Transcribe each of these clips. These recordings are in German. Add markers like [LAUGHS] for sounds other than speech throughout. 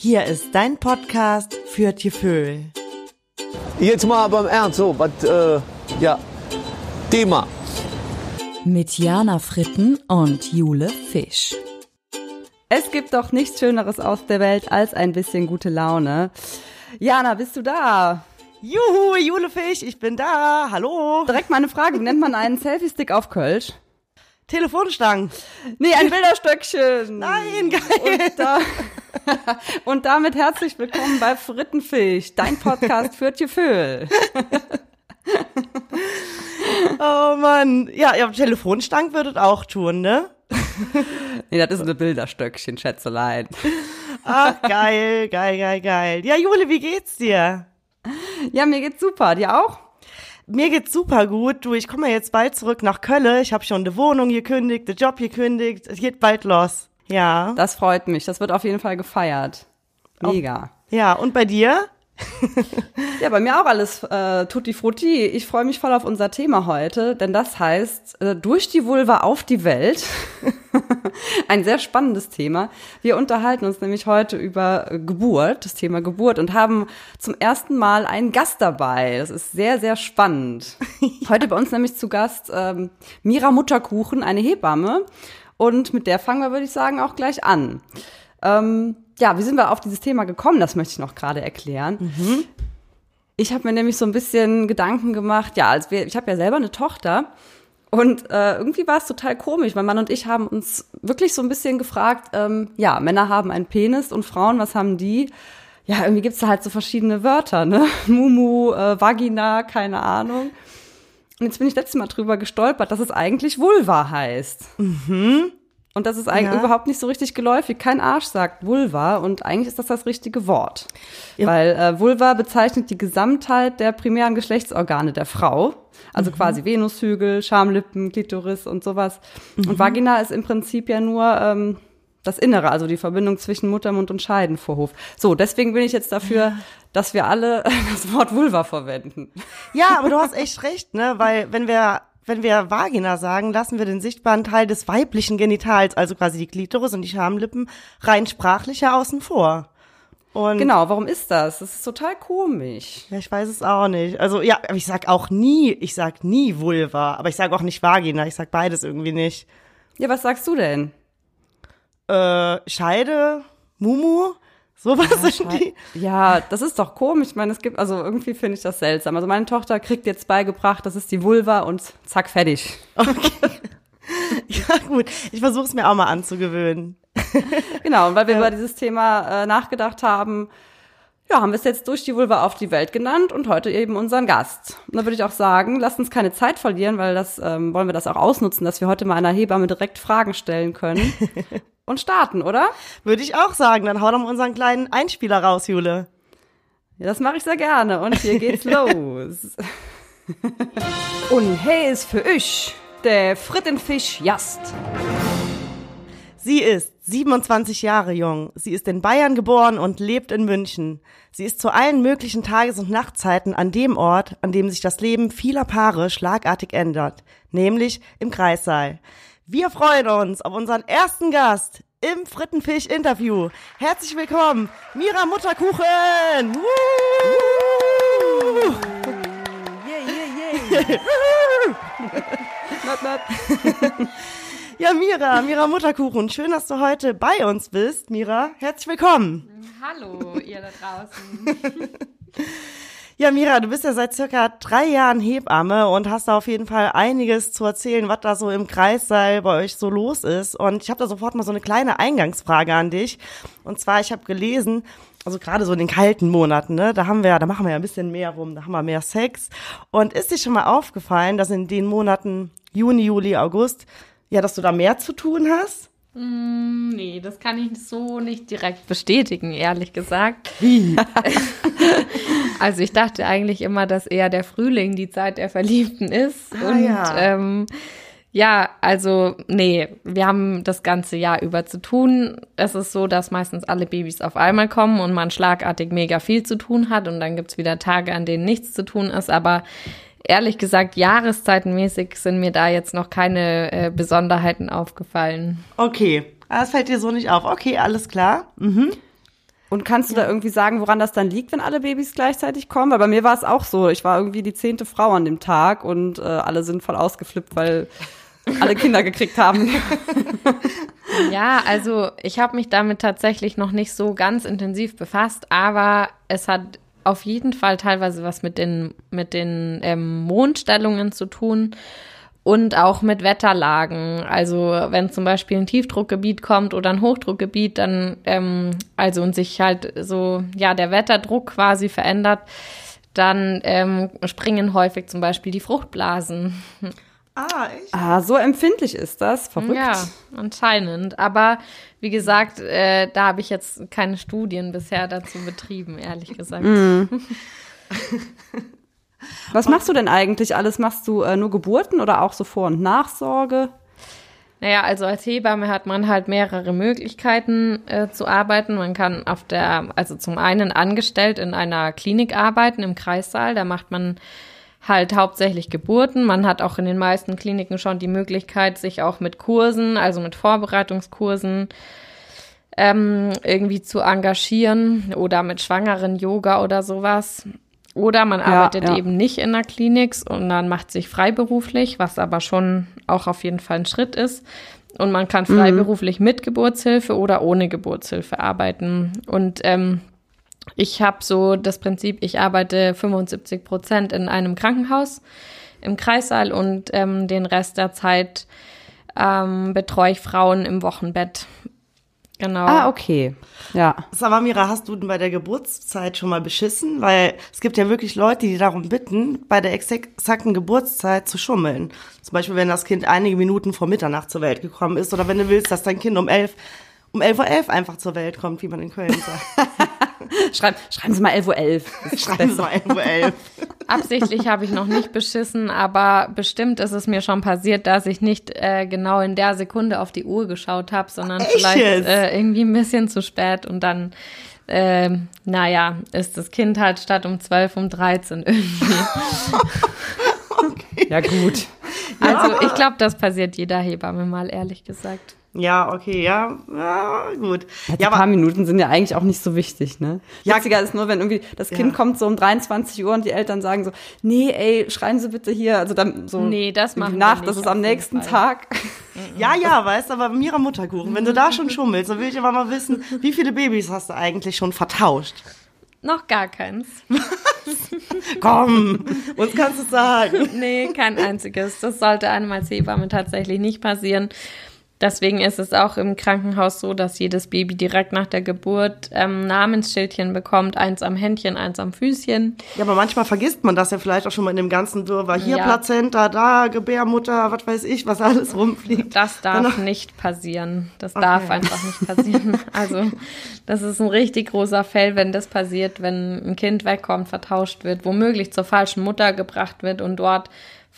Hier ist dein Podcast für Tieföhl. Jetzt mal beim Ernst, so, was, äh, ja, Thema. Mit Jana Fritten und Jule Fisch. Es gibt doch nichts Schöneres aus der Welt als ein bisschen gute Laune. Jana, bist du da? Juhu, Jule Fisch, ich bin da. Hallo. Direkt mal eine Frage. Wie nennt man einen Selfie-Stick auf Kölsch? Telefonstangen. Nee, ein Bilderstöckchen. Nein, geil. Und, da, [LAUGHS] und damit herzlich willkommen bei Frittenfisch, dein Podcast für Tjöföhl. [LAUGHS] Oh Mann. Ja, ja, Telefonstangen würdet auch tun, ne? [LAUGHS] Nee, das ist eine Bilderstöckchen, Schätzelein. Ach, geil, geil, geil, geil. Ja, Jule, wie geht's dir? Ja, mir geht's super. Dir auch? Mir geht's super gut. Du, ich komme jetzt bald zurück nach Köln. Ich habe schon die Wohnung gekündigt, den Job gekündigt. Es geht bald los. Ja. Das freut mich. Das wird auf jeden Fall gefeiert. Mega. Ja, und bei dir? [LAUGHS] Ja, bei mir auch alles äh, tutti frutti. Ich freue mich voll auf unser Thema heute, denn das heißt äh, durch die Vulva auf die Welt. [LAUGHS] Ein sehr spannendes Thema. Wir unterhalten uns nämlich heute über Geburt, das Thema Geburt und haben zum ersten Mal einen Gast dabei. Das ist sehr, sehr spannend. [LAUGHS] Heute bei uns nämlich zu Gast ähm, Mira Mutterkuchen, eine Hebamme. Und mit der fangen wir, würde ich sagen, auch gleich an. Ähm, ja, wie sind wir auf dieses Thema gekommen? Das möchte ich noch gerade erklären. Ich habe mir nämlich so ein bisschen Gedanken gemacht. Ja, als wir, ich habe ja selber eine Tochter und äh, irgendwie war es total komisch. Mein Mann und ich haben uns wirklich so ein bisschen gefragt. Ähm, ja, Männer haben einen Penis und Frauen, was haben die? Ja, irgendwie gibt's da halt so verschiedene Wörter, ne? [LAUGHS] Mumu, äh, Vagina, keine Ahnung. Und jetzt bin ich letztes Mal drüber gestolpert, dass es eigentlich Vulva heißt. Und das ist eigentlich Ja. überhaupt nicht so richtig geläufig. Kein Arsch sagt Vulva und eigentlich ist das das richtige Wort. Weil äh, Vulva bezeichnet die Gesamtheit der primären Geschlechtsorgane der Frau. Also quasi Venushügel, Schamlippen, Klitoris und sowas. Und Vagina ist im Prinzip ja nur ähm, das Innere, also die Verbindung zwischen Muttermund und Scheidenvorhof. So, deswegen bin ich jetzt dafür, dass wir alle das Wort Vulva verwenden. Ja, aber du hast echt recht, ne? Weil wenn wir wenn wir Vagina sagen, lassen wir den sichtbaren Teil des weiblichen Genitals, also quasi die Klitoris und die Schamlippen, rein sprachlich ja außen vor. Und Genau, warum ist das? Das ist total komisch. Ja, ich weiß es auch nicht. Also ja, aber ich sag auch nie, ich sag nie Vulva, aber ich sag auch nicht Vagina, ich sag beides irgendwie nicht. Ja, was sagst du denn? Äh, Scheide, Mumu, sowas sind die. Ja, das ist doch komisch. Ich meine, es gibt, also irgendwie finde ich das seltsam. Also meine Tochter kriegt jetzt beigebracht, das ist die Vulva und zack, fertig. [LAUGHS] Ja gut, ich versuche es mir auch mal anzugewöhnen. [LAUGHS] Genau, und weil wir über dieses Thema äh, nachgedacht haben, ja, haben wir es jetzt durch die Vulva auf die Welt genannt und heute eben unseren Gast. Und da würde ich auch sagen, lasst uns keine Zeit verlieren, weil das ähm, wollen wir das auch ausnutzen, dass wir heute mal einer Hebamme direkt Fragen stellen können [LAUGHS] und starten, oder? Würde ich auch sagen. Dann hau doch mal unseren kleinen Einspieler raus, Jule. Ja, das mache ich sehr gerne. Und hier geht's [LAUGHS] los. Und hey ist für euch der Frittenfisch Jast. Sie ist 27 Jahre jung. Sie ist in Bayern geboren und lebt in München. Sie ist zu allen möglichen Tages- und Nachtzeiten an dem Ort, an dem sich das Leben vieler Paare schlagartig ändert, nämlich im Kreissaal. Wir freuen uns auf unseren ersten Gast im Frittenfisch-Interview. Herzlich willkommen, Mira Mutterkuchen! Woo! Nat, nat. Ja, Mira, Mira Mutterkuchen, schön, dass du heute bei uns bist. Mira, herzlich willkommen. Hallo, ihr da draußen. [LAUGHS] Ja, Mira, du bist ja seit circa drei Jahren Hebamme und hast da auf jeden Fall einiges zu erzählen, was da so im Kreissaal bei euch so los ist. Und ich habe da sofort mal so eine kleine Eingangsfrage an dich. Und zwar, ich habe gelesen, also gerade so in den kalten Monaten, ne, da haben wir, da machen wir ja ein bisschen mehr rum, da haben wir mehr Sex. Und ist dir schon mal aufgefallen, dass in den Monaten Juni, Juli, August, ja, dass du da mehr zu tun hast? Nee, das kann ich so nicht direkt bestätigen, ehrlich gesagt. [LAUGHS] also ich dachte eigentlich immer, dass eher der Frühling die Zeit der Verliebten ist. Ah, und ja. ähm, ja, also nee, wir haben das ganze Jahr über zu tun. Es ist so, dass meistens alle Babys auf einmal kommen und man schlagartig mega viel zu tun hat und dann gibt's wieder Tage, an denen nichts zu tun ist. Aber ehrlich gesagt, jahreszeitenmäßig sind mir da jetzt noch keine äh, Besonderheiten aufgefallen. Okay, Ah, das fällt dir so nicht auf. Okay, alles klar. Mhm. Und kannst du da irgendwie sagen, woran das dann liegt, wenn alle Babys gleichzeitig kommen? Weil bei mir war es auch so. Ich war irgendwie die zehnte Frau an dem Tag und äh, alle sind voll ausgeflippt, weil [LAUGHS] alle Kinder gekriegt haben. Ja, also ich habe mich damit tatsächlich noch nicht so ganz intensiv befasst, aber es hat auf jeden Fall teilweise was mit den, mit den ähm, Mondstellungen zu tun und auch mit Wetterlagen. Also wenn zum Beispiel ein Tiefdruckgebiet kommt oder ein Hochdruckgebiet, dann ähm, also und sich halt so ja der Wetterdruck quasi verändert, dann ähm, springen häufig zum Beispiel die Fruchtblasen. Ah, echt? Ah, so empfindlich ist das. Verrückt. Ja, anscheinend. Aber wie gesagt, äh, da habe ich jetzt keine Studien bisher dazu betrieben, ehrlich gesagt. [LAUGHS] Was machst du denn eigentlich alles? Machst du äh, nur Geburten oder auch so Vor- und Nachsorge? Naja, also als Hebamme hat man halt mehrere Möglichkeiten äh, zu arbeiten. Man kann auf der, also zum einen angestellt in einer Klinik arbeiten, im Kreissaal. Da macht man halt hauptsächlich Geburten. Man hat auch in den meisten Kliniken schon die Möglichkeit, sich auch mit Kursen, also mit Vorbereitungskursen, ähm, irgendwie zu engagieren oder mit schwangeren Yoga oder sowas. Oder man arbeitet ja. eben nicht in der Klinik und dann macht sich freiberuflich, was aber schon auch auf jeden Fall ein Schritt ist. Und man kann freiberuflich mit Geburtshilfe oder ohne Geburtshilfe arbeiten. Und ähm, ich habe so das Prinzip, ich arbeite 75 Prozent in einem Krankenhaus im Kreissaal und ähm, den Rest der Zeit ähm, betreue ich Frauen im Wochenbett. Genau. Ah, okay. Ja. Aber Mira, hast du denn bei der Geburtszeit schon mal beschissen? Weil es gibt ja wirklich Leute, die darum bitten, bei der exakten Geburtszeit zu schummeln. Zum Beispiel, wenn das Kind einige Minuten vor Mitternacht zur Welt gekommen ist oder wenn du willst, dass dein Kind um elf um 11.11 Uhr .11 einfach zur Welt kommt, wie man in Köln sagt. [LAUGHS] [LAUGHS] Schreib, schreiben Sie mal 11.11 Uhr. .11. Das ist Schreiben Sie mal 11.11 Uhr. .11. [LAUGHS] Absichtlich habe ich noch nicht beschissen, aber bestimmt ist es mir schon passiert, dass ich nicht äh, genau in der Sekunde auf die Uhr geschaut habe, sondern Echt vielleicht äh, irgendwie ein bisschen zu spät und dann, äh, naja, ist das Kind halt statt um 12 um 13 irgendwie. [LAUGHS] Ja, gut. Also ich glaube, das passiert jeder Hebamme mal, ehrlich gesagt. Ja, okay, ja, ja gut. Ja, die Ja, paar aber Minuten sind ja eigentlich auch nicht so wichtig, ne? Ja. Witziger ist nur, wenn irgendwie das Kind Ja. kommt so um 23 Uhr und die Eltern sagen so, nee, ey, schreien Sie bitte hier, also dann so Nee, das machen wir Nacht, nicht, das ist am nächsten Fall. Tag. ja, ja, weißt aber Mira Mutterkuchen, wenn du da schon schummelst, dann will ich aber mal wissen, wie viele Babys hast du eigentlich schon vertauscht? Noch gar keins. [LAUGHS] Komm, uns kannst du sagen. Nee, kein einziges. Das sollte einem als Hebamme tatsächlich nicht passieren. Deswegen ist es auch im Krankenhaus so, dass jedes Baby direkt nach der Geburt ähm, Namensschildchen bekommt. Eins am Händchen, eins am Füßchen. Ja, aber manchmal vergisst man das ja vielleicht auch schon mal in dem ganzen Wirrwarr. Hier Ja. Plazenta, da Gebärmutter, was weiß ich, was alles rumfliegt. Das darf Danach- nicht passieren. Das darf einfach nicht passieren. [LAUGHS] Also, das ist ein richtig großer Fell, wenn das passiert, wenn ein Kind wegkommt, vertauscht wird, womöglich zur falschen Mutter gebracht wird und dort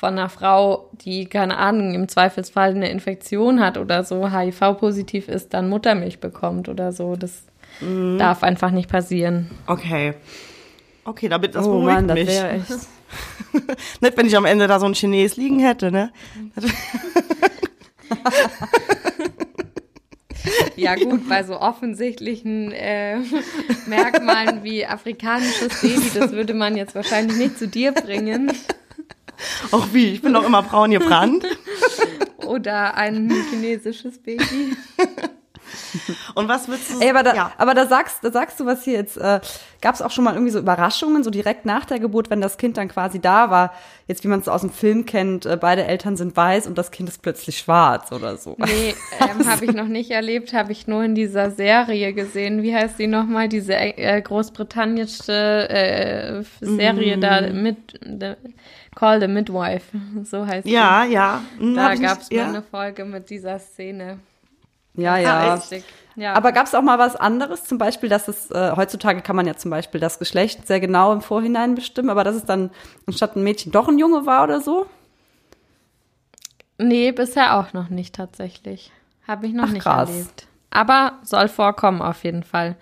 von einer Frau, die, keine Ahnung, im Zweifelsfall eine Infektion hat oder so, HIV-positiv ist, dann Muttermilch bekommt oder so. Das Mhm. darf einfach nicht passieren. Okay. Okay, damit das oh beruhigt Mann, das mich. wäre echt. [LAUGHS] Nicht, wenn ich am Ende da so ein Chines liegen hätte, ne? [LAUGHS] Ja gut, bei so offensichtlichen äh, Merkmalen wie afrikanisches Baby, das würde man jetzt wahrscheinlich nicht zu dir bringen. [LAUGHS] Auch wie, ich bin doch immer braun gebrannt. [LAUGHS] Oder ein chinesisches Baby. [LAUGHS] [LAUGHS] Und was würdest du Ey, aber da, ja. aber da sagst, da sagst du was hier jetzt. Äh, Gab es auch schon mal irgendwie so Überraschungen, so direkt nach der Geburt, wenn das Kind dann quasi da war? Jetzt, wie man es aus dem Film kennt, äh, beide Eltern sind weiß und das Kind ist plötzlich schwarz oder so. Nee, ähm, [LAUGHS] habe ich noch nicht erlebt, habe ich nur in dieser Serie gesehen. Wie heißt die nochmal? Diese äh, großbritannische äh, Serie da mit the, Call the Midwife. So heißt Ja, ja. Hm, die. Da hab ich nicht- gab es mal ja. eine Folge mit dieser Szene. Ja, ja. [LAUGHS] Lustig. Ja. Aber gab es auch mal was anderes? Zum Beispiel, dass es, äh, heutzutage kann man ja zum Beispiel das Geschlecht sehr genau im Vorhinein bestimmen, aber dass es dann anstatt ein Mädchen doch ein Junge war oder so? Nee, bisher auch noch nicht tatsächlich. Habe ich noch Ach, nicht krass. erlebt. Aber soll vorkommen auf jeden Fall.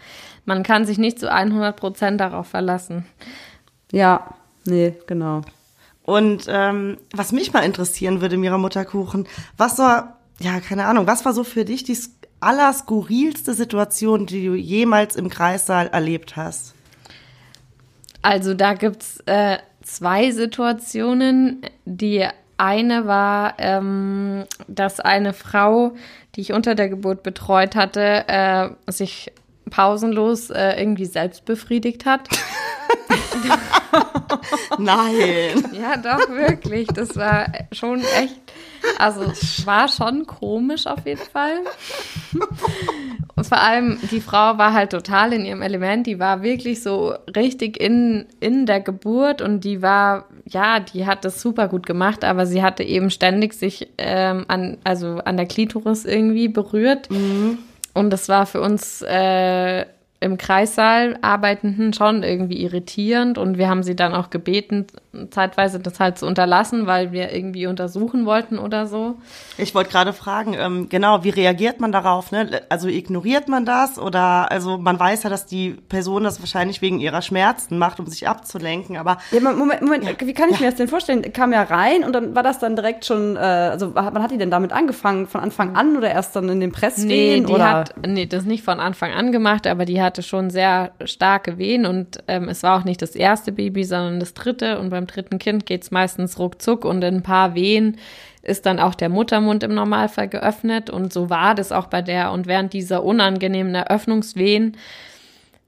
Man kann sich nicht zu 100 Prozent darauf verlassen. Ja, nee, genau. Und ähm, was mich mal interessieren würde, Mira Mutterkuchen, was war, ja, keine Ahnung, was war so für dich die allerskurrilste Situation, die du jemals im Kreissaal erlebt hast? Also da gibt's äh, zwei Situationen. Die eine war, ähm, dass eine Frau, die ich unter der Geburt betreut hatte, äh, sich pausenlos äh, irgendwie selbst befriedigt hat. [LAUGHS] Nein. Ja, doch, wirklich. Das war schon echt, also [LAUGHS] es war schon komisch auf jeden Fall. Und vor allem, die Frau war halt total in ihrem Element. Die war wirklich so richtig in, in der Geburt und die war, ja, die hat das super gut gemacht, aber sie hatte eben ständig sich ähm, an, also an der Klitoris irgendwie berührt. Und das war für uns äh, im Kreissaal Arbeitenden schon irgendwie irritierend und wir haben sie dann auch gebeten, zeitweise das halt zu unterlassen, weil wir irgendwie untersuchen wollten oder so. Ich wollte gerade fragen, ähm, genau, wie reagiert man darauf? Ne? Also ignoriert man das oder also man weiß ja, dass die Person das wahrscheinlich wegen ihrer Schmerzen macht, um sich abzulenken, aber Ja, Moment, Moment, wie kann ich mir das denn vorstellen? Kam ja rein und dann war das dann direkt schon, äh, also wann hat die denn damit angefangen? Von Anfang an oder erst dann in den Nee, Presswehen? die oder? hat nee, das nicht von Anfang an gemacht, aber die hatte schon sehr starke Wehen und ähm, es war auch nicht das erste Baby, sondern das dritte. Und beim dritten Kind geht's meistens ruckzuck und in ein paar Wehen ist dann auch der Muttermund im Normalfall geöffnet. Und so war das auch bei der und während dieser unangenehmen Eröffnungswehen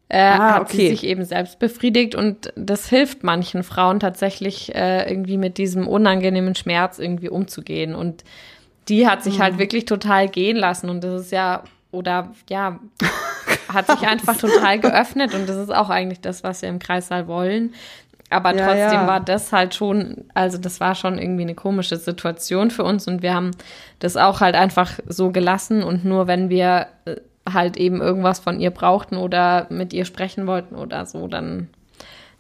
äh, Ah, hat sie sich eben selbst befriedigt. Und das hilft manchen Frauen tatsächlich äh, irgendwie mit diesem unangenehmen Schmerz irgendwie umzugehen. Und die hat sich halt wirklich total gehen lassen. Und das ist ja oder ja [LAUGHS] hat sich [LAUGHS] einfach total geöffnet und das ist auch eigentlich das, was wir im Kreissaal wollen. Aber Ja, trotzdem ja. war das halt schon, also das war schon irgendwie eine komische Situation für uns und wir haben das auch halt einfach so gelassen und nur wenn wir äh, halt eben irgendwas von ihr brauchten oder mit ihr sprechen wollten oder so, dann,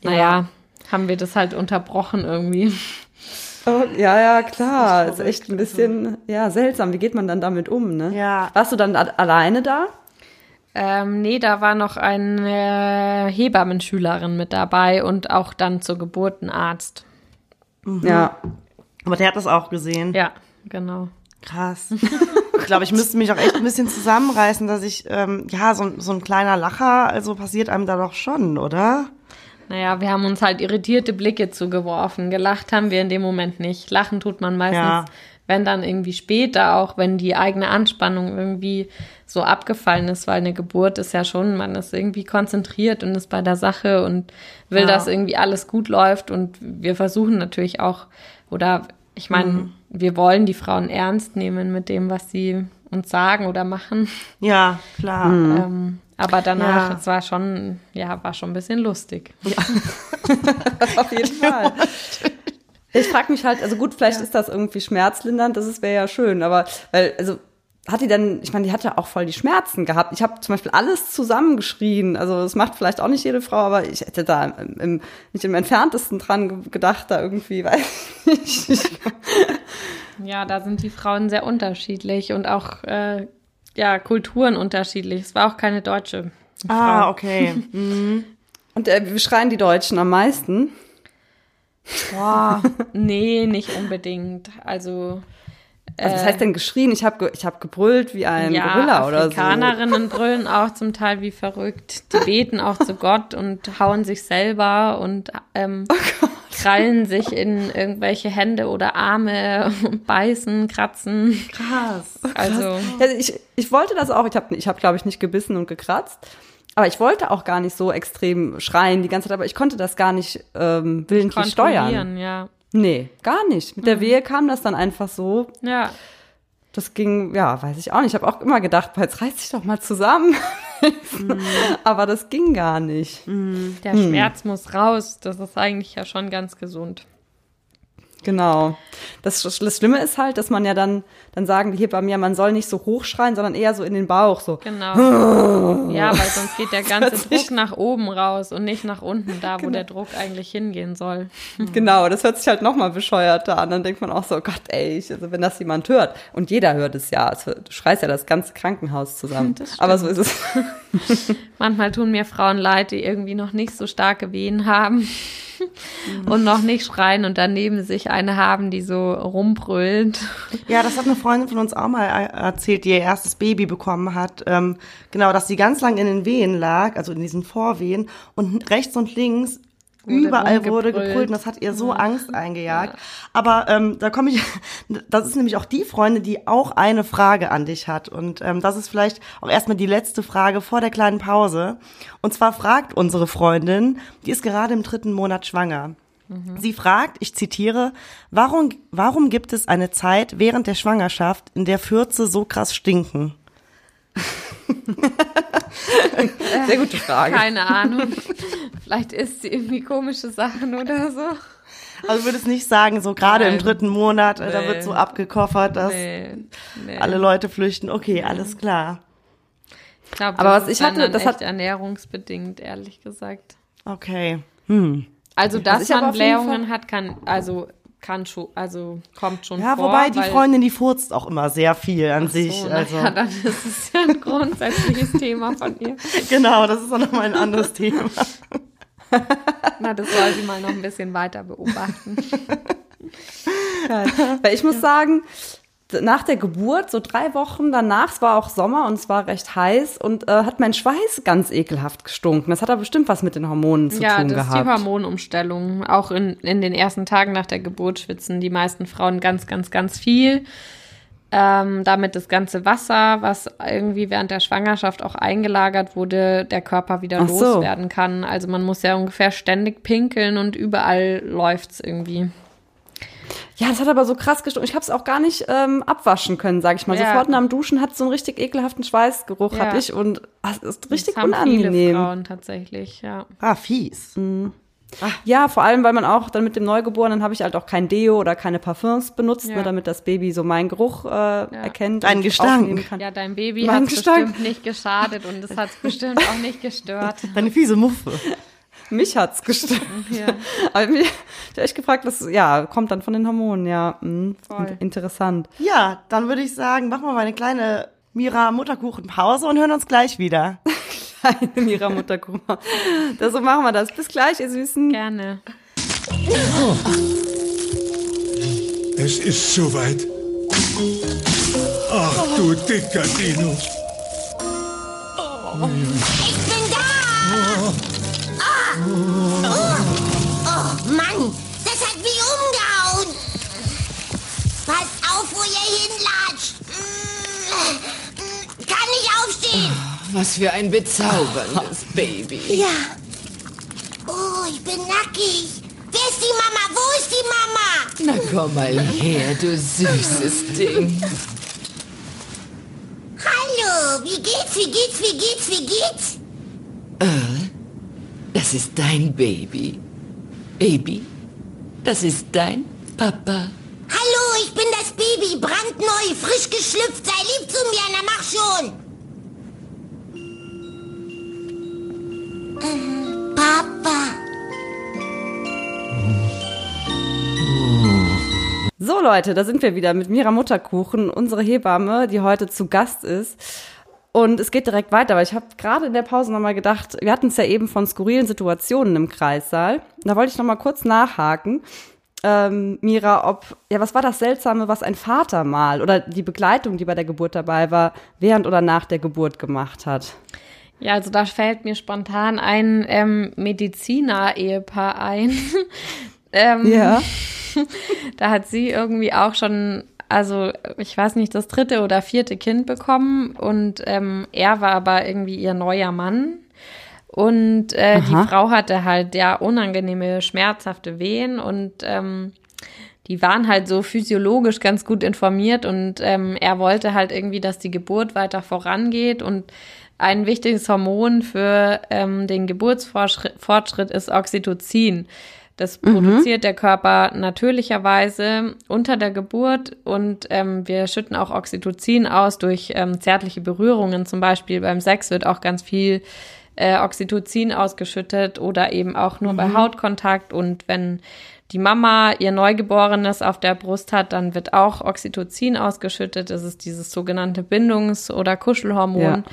naja, haben wir das halt unterbrochen irgendwie. Oh, ja, ja, klar. ist echt ein bisschen, ja, seltsam. Wie geht man dann damit um, ne? Ja. Warst du dann alleine da? Ähm, nee, da war noch eine Hebammenschülerin mit dabei und auch dann zur Geburt ein Arzt. Ja. aber der hat das auch gesehen. Ja, genau. Krass. Ich glaube, ich müsste mich auch echt ein bisschen zusammenreißen, dass ich, ähm, ja, so, so ein kleiner Lacher, also passiert einem da doch schon, oder? Naja, wir haben uns halt irritierte Blicke zugeworfen. Gelacht haben wir in dem Moment nicht. Lachen tut man meistens, Ja. Wenn dann irgendwie später, auch wenn die eigene Anspannung irgendwie so abgefallen ist, weil eine Geburt ist ja schon, man ist irgendwie konzentriert und ist bei der Sache und will, Ja. dass irgendwie alles gut läuft. Und wir versuchen natürlich auch, oder ich meine, Mhm. wir wollen die Frauen ernst nehmen mit dem, was sie uns sagen oder machen. Ja, klar. Ähm, aber danach, Ja. es war schon, ja, war schon ein bisschen lustig. [LAUGHS] [LAUGHS] Auf jeden Fall. Ich frage mich halt, also gut, vielleicht ist das irgendwie schmerzlindernd, das wäre ja schön, aber weil, also hat die dann, ich meine, die hat ja auch voll die Schmerzen gehabt. Ich habe zum Beispiel alles zusammengeschrien. Also das macht vielleicht auch nicht jede Frau, aber ich hätte da im, im, nicht im entferntesten dran ge- gedacht, da irgendwie, [LAUGHS] weiß ich nicht. Ja, da sind die Frauen sehr unterschiedlich und auch äh, ja, Kulturen unterschiedlich. Es war auch keine deutsche. Ah, okay. [LAUGHS] Und äh, wir schreien die Deutschen am meisten. Boah. Nee, nicht unbedingt. Also Also was heißt denn geschrien? Ich habe ge ich hab gebrüllt wie ein ja, Gorilla oder so. Afrikanerinnen brüllen auch zum Teil wie verrückt. Die [LAUGHS] beten auch zu Gott und hauen sich selber und ähm, Oh krallen sich in irgendwelche Hände oder Arme, beißen, kratzen. Krass. Also Ja, ich, ich wollte das auch. Ich habe, ich hab, glaube ich, nicht gebissen und gekratzt. Aber ich wollte auch gar nicht so extrem schreien die ganze Zeit, aber ich konnte das gar nicht ähm, willentlich steuern. ja. Nee, gar nicht. Mit der Wehe kam das dann einfach so. Ja, Das ging, ja, weiß ich auch nicht. Ich habe auch immer gedacht, jetzt reiß dich doch mal zusammen. [LAUGHS] aber das ging gar nicht. der Schmerz muss raus. Das ist eigentlich ja schon ganz gesund. Genau. Das, das Schlimme ist halt, dass man ja dann, dann sagen die hier bei mir, man soll nicht so hochschreien, sondern eher so in den Bauch, so. Genau. [LAUGHS] ja, weil sonst geht der ganze Druck nach oben raus und nicht nach unten, da wo der Druck eigentlich hingehen soll. [LAUGHS] Genau, das hört sich halt nochmal bescheuerter an. Dann denkt man auch so, oh Gott, ey, ich, also wenn das jemand hört, und jeder hört es ja, es, du schreist ja das ganze Krankenhaus zusammen. [LAUGHS] Aber so ist es. Manchmal tun mir Frauen leid, die irgendwie noch nicht so starke Wehen haben. und noch nicht schreien und dann neben sich eine haben, die so rumbrüllt. Ja, das hat eine Freundin von uns auch mal äh, erzählt, die ihr erstes Baby bekommen hat. Ähm, genau, dass sie ganz lang in den Wehen lag, also in diesen Vorwehen und rechts und links Wurde überall wurde gebrüllt und das hat ihr so Angst eingejagt. Aber ähm, da komme ich, [LAUGHS] das ist nämlich auch die Freundin, die auch eine Frage an dich hat. Und ähm, das ist vielleicht auch erstmal die letzte Frage vor der kleinen Pause. Und zwar fragt unsere Freundin, die ist gerade im dritten Monat schwanger. Sie fragt, ich zitiere, warum, warum gibt es eine Zeit während der Schwangerschaft, in der Fürze so krass stinken? [LAUGHS] Sehr gute Frage. Keine Ahnung. Vielleicht isst sie irgendwie komische Sachen oder so. Also würde es nicht sagen, so gerade im dritten Monat, äh, da Nee. wird so abgekoffert, dass Nee, nee. alle Leute flüchten. Okay, alles klar. Ich glaub, Aber das was ist ich hatte, dann das echt hat- ernährungsbedingt, ehrlich gesagt. Okay. Hm. Also, dass man Blähungen hat, kann, also, kann schon, also, kommt schon Ja, vor. wobei die Freundin, die furzt auch immer sehr viel an Ach sich. So, also naja, dann ist es ja ein grundsätzliches [LAUGHS] Thema von ihr. genau, das ist auch nochmal ein anderes Thema. [LAUGHS] Na, das soll sie mal noch ein bisschen weiter beobachten. [LAUGHS] Weil ich muss sagen, nach der Geburt, so drei Wochen danach, es war auch Sommer und es war recht heiß und äh, hat mein Schweiß ganz ekelhaft gestunken. Das hat aber bestimmt was mit den Hormonen zu ja, tun das ist gehabt. die Hormonumstellung. Auch in, in den ersten Tagen nach der Geburt schwitzen die meisten Frauen ganz, ganz, ganz viel. Ähm, damit das ganze Wasser, was irgendwie während der Schwangerschaft auch eingelagert wurde, der Körper wieder so. loswerden kann. Also man muss ja ungefähr ständig pinkeln und überall läuft's irgendwie. Ja, das hat aber so krass gestunken. Ich habe es auch gar nicht ähm, abwaschen können, sag ich mal. Ja. Sofort nach dem Duschen hat so einen richtig ekelhaften Schweißgeruch, Ja. hatte ich. Und es ist richtig das haben viele unangenehm. Frauen tatsächlich, ja. Ah, fies. Ja, vor allem, weil man auch dann mit dem Neugeborenen habe ich halt auch kein Deo oder keine Parfums benutzt, Ja. ne, damit das Baby so meinen Geruch äh, erkennt. Deinen und Gestank. Ja, dein Baby hat bestimmt nicht geschadet und es hat bestimmt auch nicht gestört. Deine fiese Muffe. [LAUGHS] Mich hat's [LAUGHS] gestört. Ja. Aber mich, ich habe echt gefragt, was, ja, kommt dann von den Hormonen, ja. Mh, Voll. Interessant. Ja, dann würde ich sagen, machen wir mal eine kleine Mira Mutterkuchen-Pause und hören uns gleich wieder. [LAUGHS] In ihrer Mutterkuchen. Das, so machen wir das. Bis gleich, ihr Süßen. Gerne. Es ist soweit. Ach du dicker Dino. Ich bin! Oh. oh Mann, das hat mich umgehauen. Passt auf, wo ihr hinlatscht. Mm, Kann nicht aufstehen. Was für ein bezauberndes Baby. Ja. Oh, ich bin nackig. Wer ist die Mama? Wo ist die Mama? Na komm mal her, du süßes Ding. Hallo, wie geht's, wie geht's, wie geht's, wie geht's? Das ist dein Baby. Baby, das ist dein Papa. Hallo, ich bin das Baby, brandneu, frisch geschlüpft. Sei lieb zu mir, na mach schon. Äh, Papa. So, Leute, da sind wir wieder mit Mira Mutterkuchen, unsere Hebamme, die heute zu Gast ist. Und es geht direkt weiter, weil ich habe gerade in der Pause nochmal gedacht, wir hatten es ja eben von skurrilen Situationen im Kreissaal. Da wollte ich nochmal kurz nachhaken. Ähm, Mira, ob, ja, was war das Seltsame, was ein Vater mal oder die Begleitung, die bei der Geburt dabei war, während oder nach der Geburt gemacht hat? Ja, also da fällt mir spontan ein ähm, Mediziner-Ehepaar ein. [LAUGHS] ähm, Ja. [LAUGHS] Da hat sie irgendwie auch schon, also ich weiß nicht, das dritte oder vierte Kind bekommen und ähm, er war aber irgendwie ihr neuer Mann. Und äh, die. Frau hatte halt ja unangenehme, schmerzhafte Wehen und ähm, die waren halt so physiologisch ganz gut informiert und ähm, er wollte halt irgendwie, dass die Geburt weiter vorangeht und ein wichtiges Hormon für ähm, den Geburtsfortschritt Fortschritt ist Oxytocin. Das produziert der Körper natürlicherweise unter der Geburt und ähm, wir schütten auch Oxytocin aus durch ähm, zärtliche Berührungen. Zum Beispiel beim Sex wird auch ganz viel äh, Oxytocin ausgeschüttet oder eben auch nur bei Hautkontakt. Und wenn die Mama ihr Neugeborenes auf der Brust hat, dann wird auch Oxytocin ausgeschüttet. Das ist dieses sogenannte Bindungs- oder Kuschelhormon.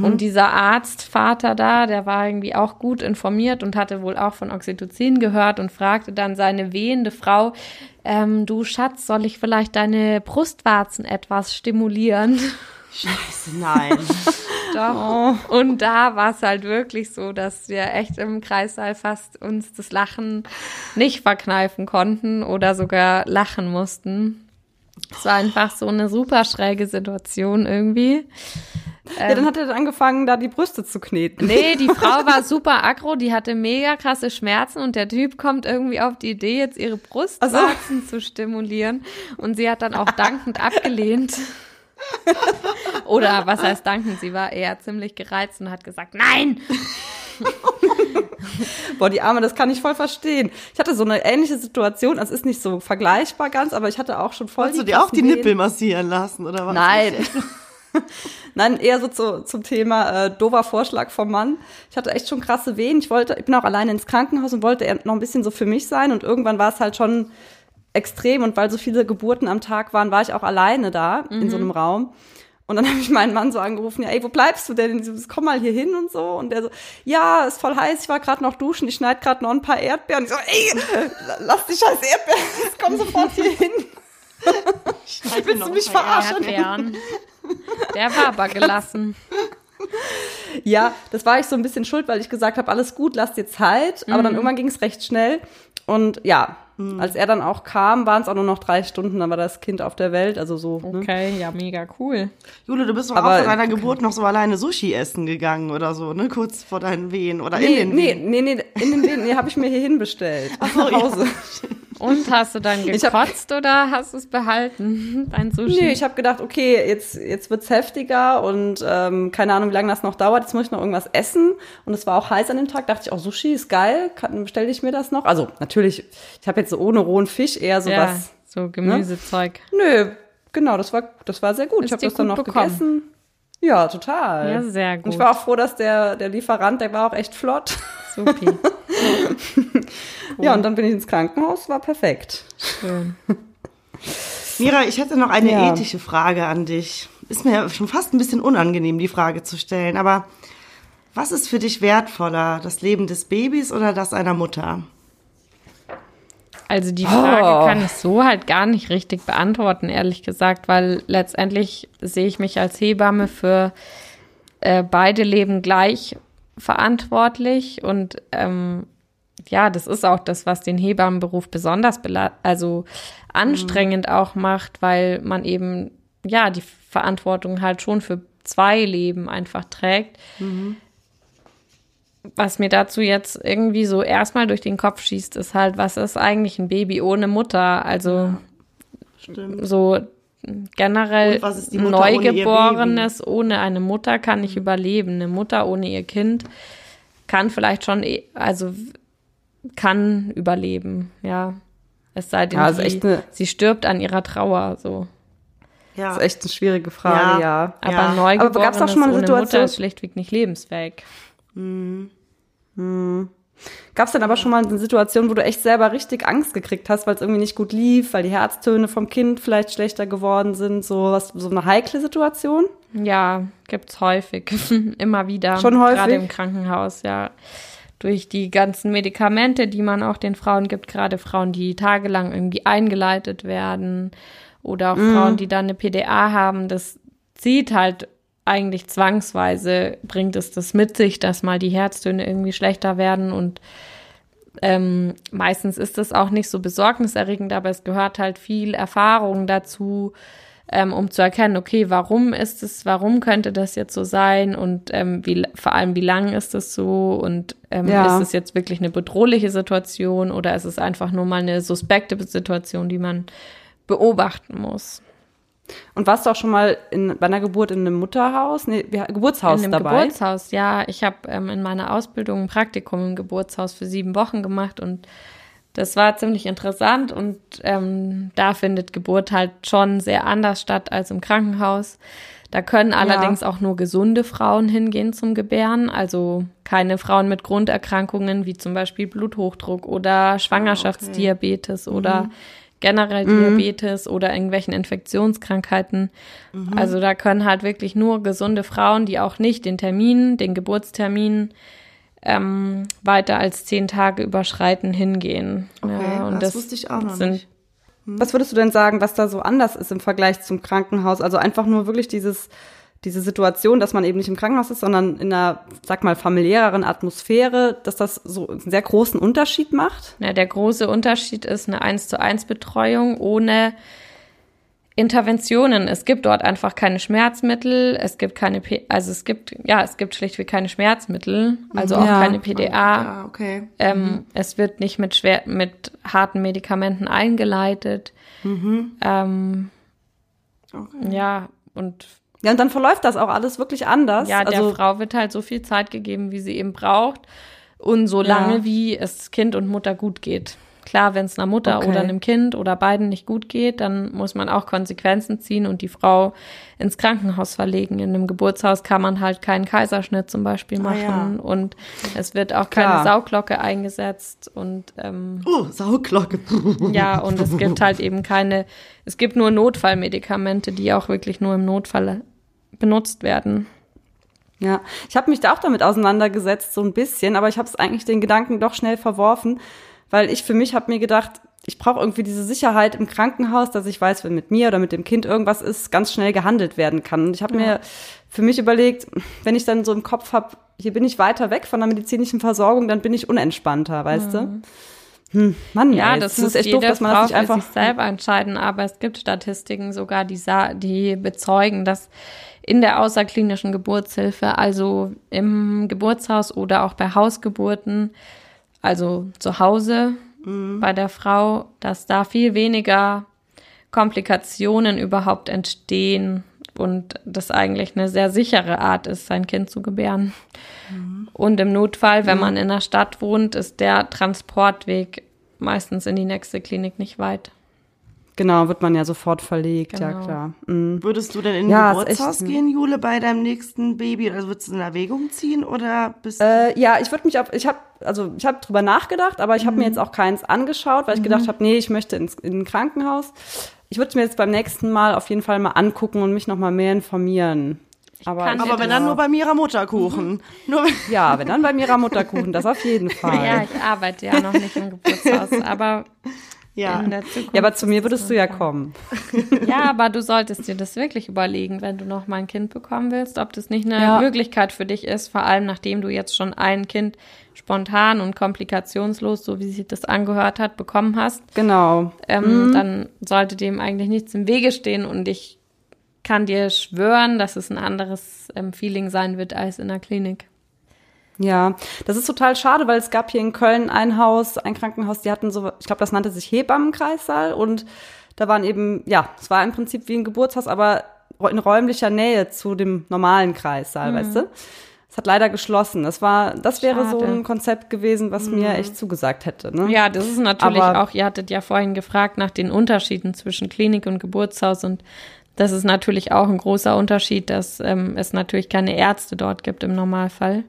Und dieser Arztvater da, der war irgendwie auch gut informiert und hatte wohl auch von Oxytocin gehört und fragte dann seine wehende Frau, ähm, du Schatz, soll ich vielleicht deine Brustwarzen etwas stimulieren? Scheiße, nein. [LAUGHS] Doch. Und da war es halt wirklich so, dass wir echt im Kreissaal fast uns das Lachen nicht verkneifen konnten oder sogar lachen mussten. Es war einfach so eine super schräge Situation irgendwie. ja, dann hat er angefangen, da die Brüste zu kneten. Nee, die [LAUGHS] Frau war super aggro, die hatte mega krasse Schmerzen und der Typ kommt irgendwie auf die Idee, jetzt ihre Brustwarzen zu stimulieren. Und sie hat dann auch dankend abgelehnt. [LAUGHS] Oder was heißt dankend? Sie war eher ziemlich gereizt und hat gesagt, nein! [LAUGHS] Boah, die Arme, das kann ich voll verstehen. Ich hatte so eine ähnliche Situation, also es ist nicht so vergleichbar ganz, aber ich hatte auch schon voll Wolltest du die dir auch die. Nippel massieren lassen, oder was? Nein. [LAUGHS] Nein, eher so zu, zum Thema äh, dover Vorschlag vom Mann. Ich hatte echt schon krasse Wehen. Ich wollte, ich bin auch alleine ins Krankenhaus und wollte eher noch ein bisschen so für mich sein. Und irgendwann war es halt schon extrem. Und weil so viele Geburten am Tag waren, war ich auch alleine da in so einem Raum. Und dann [LAUGHS] habe ich meinen Mann so angerufen, ja, ey, wo bleibst du denn? So, Komm mal hier hin und so. Und der so, ja, ist voll heiß, ich war gerade noch duschen, ich schneide gerade noch ein paar Erdbeeren. Und ich so, ey, lass die scheiß Erdbeeren, [LAUGHS] komm sofort hier hin. [LAUGHS] Willst du mich verarschen? Erdbeeren. Der war aber gelassen. Ja, das war ich so ein bisschen schuld, weil ich gesagt habe, alles gut, lass dir Zeit. Aber dann irgendwann ging es recht schnell. Und ja, als er dann auch kam, waren es auch nur noch drei Stunden, dann war das Kind auf der Welt. Also so. Ne? Okay, ja, mega cool. Jule, du bist doch Aber- auch vor deiner Geburt noch so alleine Sushi essen gegangen oder so, ne? Kurz vor deinen Wehen oder in Nee, den nee, Wehen. nee, nee, in den Wehen, nee, habe ich mir hier hinbestellt. nach Hause. Und hast du dann Ich hab- gekotzt oder hast du es behalten? [LAUGHS] Dein Sushi? Nee, ich habe gedacht, okay, jetzt, jetzt wird's heftiger und ähm, keine Ahnung, wie lange das noch dauert. Jetzt muss ich noch irgendwas essen. Und es war auch heiß an dem Tag. Dachte ich, auch Sushi ist geil. Bestelle ich mir das noch? Also natürlich, ich habe jetzt so ohne rohen Fisch eher sowas. ja, so Gemüsezeug. Nö, genau, das war, das war sehr gut. Ist ich habe das dann noch bekommen? gegessen. Ja, total. Ja, sehr Und gut. ich war auch froh, dass der, der Lieferant, der war auch echt flott. Supi. [LAUGHS] Ja, und dann bin ich ins Krankenhaus, war perfekt. Schön. Mira, ich hätte noch eine Ja. ethische Frage an dich. Ist mir schon fast ein bisschen unangenehm, die Frage zu stellen, aber was ist für dich wertvoller, das Leben des Babys oder das einer Mutter? Also die Frage Oh. kann ich so halt gar nicht richtig beantworten, ehrlich gesagt, weil letztendlich sehe ich mich als Hebamme für äh, beide Leben gleich verantwortlich und ähm, ja, das ist auch das, was den Hebammenberuf besonders also anstrengend auch macht, weil man eben ja die Verantwortung halt schon für zwei Leben einfach trägt. Was mir dazu jetzt irgendwie so erstmal durch den Kopf schießt, ist halt, was ist eigentlich ein Baby ohne Mutter? Also Stimmt. so generell Und was ist die ein Mutter ohne Neugeborenes ohne eine Mutter kann nicht überleben. Eine Mutter ohne ihr Kind kann vielleicht schon, eh- also kann überleben, ja. Es sei denn, Ja, ist sie, echt eine- sie stirbt an ihrer Trauer, so. Ja. Das ist echt eine schwierige Frage, ja. Aber Ja. ein Neugeborenes Aber gab's auch schon mal eine ohne Mutter Situation- ist schlichtweg nicht lebensfähig. Gab es denn aber schon mal eine Situation, wo du echt selber richtig Angst gekriegt hast, weil es irgendwie nicht gut lief, weil die Herztöne vom Kind vielleicht schlechter geworden sind, so was, so eine heikle Situation? Ja, gibt's häufig. [LAUGHS] Immer wieder. Schon häufig? Gerade im Krankenhaus, ja. Durch die ganzen Medikamente, die man auch den Frauen gibt, gerade Frauen, die tagelang irgendwie eingeleitet werden oder auch Mhm. Frauen, die dann eine PDA haben, das zieht halt eigentlich zwangsweise, bringt es das mit sich, dass mal die Herztöne irgendwie schlechter werden und ähm, meistens ist es auch nicht so besorgniserregend, aber es gehört halt viel Erfahrung dazu, ähm, um zu erkennen, okay, warum ist es, warum könnte das jetzt so sein und ähm, wie, vor allem, wie lang ist es so und ähm, Ja. ist es jetzt wirklich eine bedrohliche Situation oder ist es einfach nur mal eine suspekte Situation, die man beobachten muss. Und warst du auch schon mal in, bei einer Geburt in einem Mutterhaus, nee, Geburtshaus in einem dabei? Geburtshaus, ja. Ich habe ähm, in meiner Ausbildung ein Praktikum im Geburtshaus für sieben Wochen gemacht und das war ziemlich interessant und ähm, da findet Geburt halt schon sehr anders statt als im Krankenhaus. Da können allerdings auch nur gesunde Frauen hingehen zum Gebären, also keine Frauen mit Grunderkrankungen wie zum Beispiel Bluthochdruck oder Schwangerschaftsdiabetes oder generell Diabetes oder irgendwelchen Infektionskrankheiten. Also da können halt wirklich nur gesunde Frauen, die auch nicht den Termin, den Geburtstermin ähm, weiter als zehn Tage überschreiten, hingehen. Okay, ja, und das wusste ich auch noch sind, nicht. Was würdest du denn sagen, was da so anders ist im Vergleich zum Krankenhaus? Also einfach nur wirklich dieses, diese Situation, dass man eben nicht im Krankenhaus ist, sondern in einer, sag mal, familiäreren Atmosphäre, dass das so einen sehr großen Unterschied macht? Ja, der große Unterschied ist eine 1 zu 1 Betreuung ohne Interventionen. Es gibt dort einfach keine Schmerzmittel, es gibt keine, P also es gibt, ja, es gibt schlichtweg keine Schmerzmittel, also auch Ja. keine PDA. Ja, okay. Ähm, Es wird nicht mit schwer, mit harten Medikamenten eingeleitet. Ähm, Ja, und Ja, und dann verläuft das auch alles wirklich anders. ja, der also, Frau wird halt so viel Zeit gegeben, wie sie eben braucht. Und so lange, Ja. wie es Kind und Mutter gut geht. Klar, wenn es einer Mutter Okay. oder einem Kind oder beiden nicht gut geht, dann muss man auch Konsequenzen ziehen und die Frau ins Krankenhaus verlegen. In einem Geburtshaus kann man halt keinen Kaiserschnitt zum Beispiel Ah, machen ja. und es wird auch Klar. keine Sauglocke eingesetzt und ähm, Oh, Sauglocke. [LAUGHS] ja, und es gibt halt eben keine, es gibt nur Notfallmedikamente, die auch wirklich nur im Notfall benutzt werden. Ja, ich habe mich da auch damit auseinandergesetzt, so ein bisschen, aber ich habe es eigentlich den Gedanken doch schnell verworfen, weil ich für mich habe mir gedacht, ich brauche irgendwie diese Sicherheit im Krankenhaus, dass ich weiß, wenn mit mir oder mit dem Kind irgendwas ist, ganz schnell gehandelt werden kann. Und ich habe mir für mich überlegt, wenn ich dann so im Kopf habe, hier bin ich weiter weg von der medizinischen Versorgung, dann bin ich unentspannter, weißt du? Hm, Mann, Ja, ey, das, ist echt doof, dass man das nicht einfach sich selber entscheiden, aber es gibt Statistiken sogar, die, die bezeugen, dass in der außerklinischen Geburtshilfe, also im Geburtshaus oder auch bei Hausgeburten, also zu Hause bei der Frau, dass da viel weniger Komplikationen überhaupt entstehen und das eigentlich eine sehr sichere Art ist, sein Kind zu gebären. Und im Notfall, wenn man in der Stadt wohnt, ist der Transportweg meistens in die nächste Klinik nicht weit. Genau, wird man ja sofort verlegt, ja Genau. klar. Mhm. Würdest du denn in ein Ja, Geburtshaus echt- gehen, Jule, bei deinem nächsten Baby? Also würdest du in Erwägung ziehen oder bist Äh, ja, ich würde mich auf, ich habe, also ich habe drüber nachgedacht, aber ich habe Mhm. mir jetzt auch keins angeschaut, weil ich gedacht habe, nee, ich möchte ins in ein Krankenhaus. Ich würde es mir jetzt beim nächsten Mal auf jeden Fall mal angucken und mich noch mal mehr informieren. Aber, kann aber wenn dann nur bei Mira Mutterkuchen. [LAUGHS] Nur wenn, ja, wenn dann bei Mira Mutterkuchen, das auf jeden [LAUGHS] Fall. Ja, ich arbeite ja noch nicht im Geburtshaus, aber ja. in der Zukunft. Ja, aber zu mir würdest du ja kommen. [LAUGHS] Ja, aber du solltest dir das wirklich überlegen, wenn du noch mal ein Kind bekommen willst, ob das nicht eine Ja. Möglichkeit für dich ist, vor allem nachdem du jetzt schon ein Kind spontan und komplikationslos, so wie sich das angehört hat, bekommen hast. Genau. ähm, dann sollte dem eigentlich nichts im Wege stehen und ich kann dir schwören, dass es ein anderes ähm, Feeling sein wird als in der Klinik. Ja, das ist total schade, weil es gab hier in Köln ein Haus, ein Krankenhaus, die hatten so, ich glaube, das nannte sich Hebammenkreissaal und da waren eben, ja, es war im Prinzip wie ein Geburtshaus, aber in räumlicher Nähe zu dem normalen Kreissaal, weißt du? Es hat leider geschlossen. Das war, das wäre so Schade. ein Konzept gewesen, was mir echt zugesagt hätte. Ne? Ja, das ist natürlich Aber- auch, ihr hattet ja vorhin gefragt nach den Unterschieden zwischen Klinik und Geburtshaus und das ist natürlich auch ein großer Unterschied, dass ähm, es natürlich keine Ärzte dort gibt im Normalfall.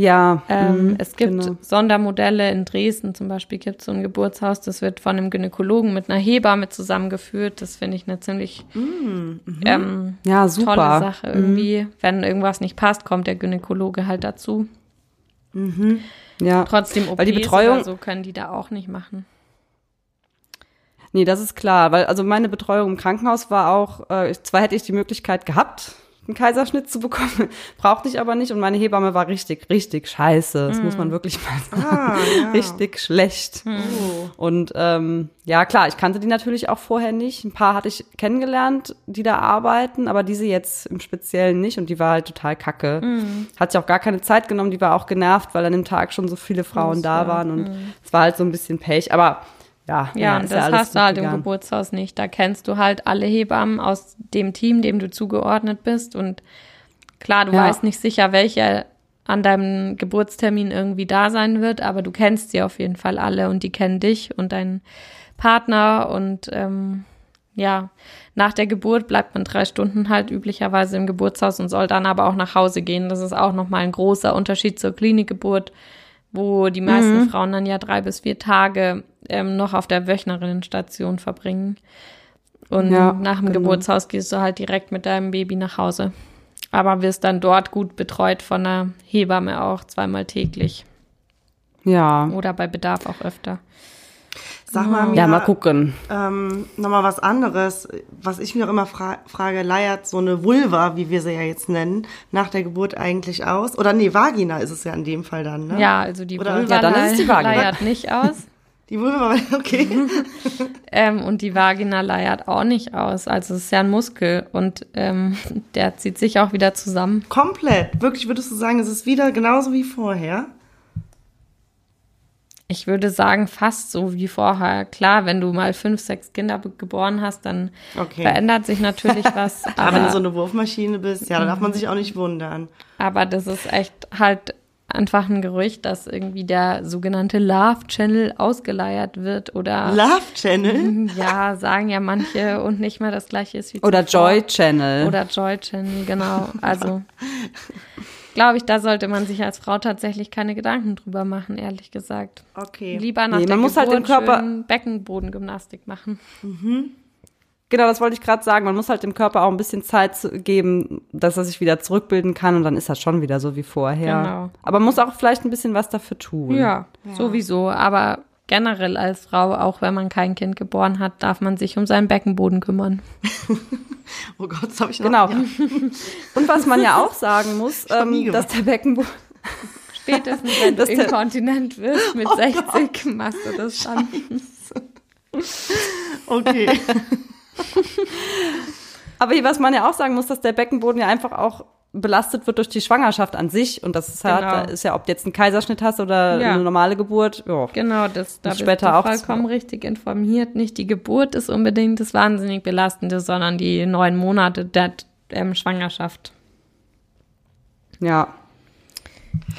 Ja, Ähm, mhm, es gibt genau. Sondermodelle in Dresden zum Beispiel gibt es so ein Geburtshaus, das wird von einem Gynäkologen mit einer Hebamme zusammengeführt. Das finde ich eine ziemlich ähm, Ja, super. tolle Sache irgendwie. Wenn irgendwas nicht passt, kommt der Gynäkologe halt dazu. Ja. Trotzdem OPs Weil die Betreuung- so können die da auch nicht machen. Nee, das ist klar, weil also meine Betreuung im Krankenhaus war auch, äh, zwar hätte ich die Möglichkeit gehabt, einen Kaiserschnitt zu bekommen, [LAUGHS] brauchte ich aber nicht. Und meine Hebamme war richtig, richtig scheiße, das muss man wirklich mal sagen, Ah, ja. [LAUGHS] richtig schlecht. Und ähm, ja, klar, ich kannte die natürlich auch vorher nicht. Ein paar hatte ich kennengelernt, die da arbeiten, aber diese jetzt im Speziellen nicht. Und die war halt total kacke. Hat sich auch gar keine Zeit genommen, die war auch genervt, weil an dem Tag schon so viele Frauen da waren. Und es war halt so ein bisschen Pech, aber ja, Ja, und ist das alles hast du halt im gegangen. Geburtshaus nicht. Da kennst du halt alle Hebammen aus dem Team, dem du zugeordnet bist. Und klar, du Ja. weißt nicht sicher, welche an deinem Geburtstermin irgendwie da sein wird, aber du kennst sie auf jeden Fall alle und die kennen dich und deinen Partner und ähm, ja, nach der Geburt bleibt man drei Stunden halt üblicherweise im Geburtshaus und soll dann aber auch nach Hause gehen. Das ist auch nochmal ein großer Unterschied zur Klinikgeburt, wo die meisten Mhm. Frauen dann ja drei bis vier Tage ähm, noch auf der Wöchnerinnenstation verbringen. Und Ja, nach dem genau. Geburtshaus gehst du halt direkt mit deinem Baby nach Hause. Aber wirst dann dort gut betreut von einer Hebamme auch zweimal täglich Ja. oder bei Bedarf auch öfter. Sag mal, Ja, Mira, mal gucken. Ähm, Nochmal was anderes, was ich mir auch immer fra frage, leiert so eine Vulva, wie wir sie ja jetzt nennen, nach der Geburt eigentlich aus? Oder nee, Vagina ist es ja in dem Fall dann, ne? Ja, also die Oder- Vulva Ja, dann ist es die Vagina. leiert nicht aus. Die Vulva, [LAUGHS] okay. [LAUGHS] Ähm, und die Vagina leiert auch nicht aus. Also es ist ja ein Muskel und ähm, [LAUGHS] der zieht sich auch wieder zusammen. Komplett. Wirklich würdest du sagen, es ist wieder genauso wie vorher? Ich würde sagen, fast so wie vorher. Klar, wenn du mal fünf, sechs Kinder geboren hast, dann Okay. verändert sich natürlich was. Aber wenn du aber, so eine Wurfmaschine bist, ja, da darf man sich auch nicht wundern. aber das ist echt halt einfach ein Gerücht, dass irgendwie der sogenannte Love Channel ausgeleiert wird oder Love Channel? ja, sagen ja manche und nicht mehr das gleiche ist wie Oder zuvor. Joy Channel. Oder Joy Channel, genau. Also glaube ich, da sollte man sich als Frau tatsächlich keine Gedanken drüber machen, ehrlich gesagt. Okay. Lieber nach Nee, der man muss halt Geburt den Körper- Beckenbodengymnastik machen. Genau, das wollte ich gerade sagen. Man muss halt dem Körper auch ein bisschen Zeit geben, dass er sich wieder zurückbilden kann und dann ist das schon wieder so wie vorher. Genau. Aber man muss auch vielleicht ein bisschen was dafür tun. Ja, sowieso. Aber generell als Frau, auch wenn man kein Kind geboren hat, darf man sich um seinen Beckenboden kümmern. [LAUGHS] Oh Gott, das habe ich noch. Genau. Ja. [LAUGHS] Und was man ja auch sagen muss, [LAUGHS] ähm, dass der Beckenboden Spätestens, wenn du inkontinent wirst mit 60, machst du das dann. Okay. [LAUGHS] Aber was man ja auch sagen muss, dass der Beckenboden ja einfach auch belastet wird durch die Schwangerschaft an sich. Und das ist halt, Genau. da ist ja, ob du jetzt einen Kaiserschnitt hast oder Ja. eine normale Geburt. Ja. Genau, das, da bist später du auch vollkommen richtig informiert. Nicht die Geburt ist unbedingt das wahnsinnig Belastende, sondern die neun Monate der ähm, Schwangerschaft. Ja.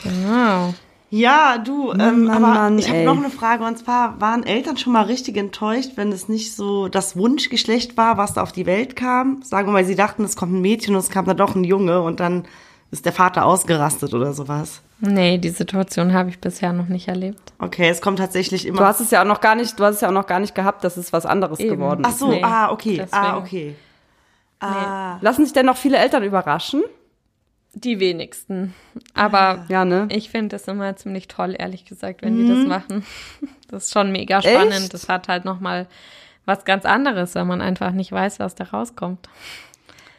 Genau. Ja, du, ähm, Mann, aber Mann, ich habe noch eine Frage und zwar, waren Eltern schon mal richtig enttäuscht, wenn es nicht so das Wunschgeschlecht war, was da auf die Welt kam? Sagen wir mal, sie dachten, es kommt ein Mädchen und es kam dann doch ein Junge und dann ist der Vater ausgerastet oder sowas. Nee, die Situation habe ich bisher noch nicht erlebt. Okay, es kommt tatsächlich immer. Du hast es ja auch noch gar nicht, du hast es ja auch noch gar nicht gehabt, dass es was anderes Eben. geworden Ach ist. so, Nee, ah, okay, deswegen. ah, okay. Ah, Lassen sich denn noch viele Eltern überraschen? Die wenigsten. Aber Ja, ne? ich finde das immer ziemlich toll, ehrlich gesagt, wenn die das machen. Das ist schon mega spannend. Echt? Das hat halt nochmal was ganz anderes, wenn man einfach nicht weiß, was da rauskommt.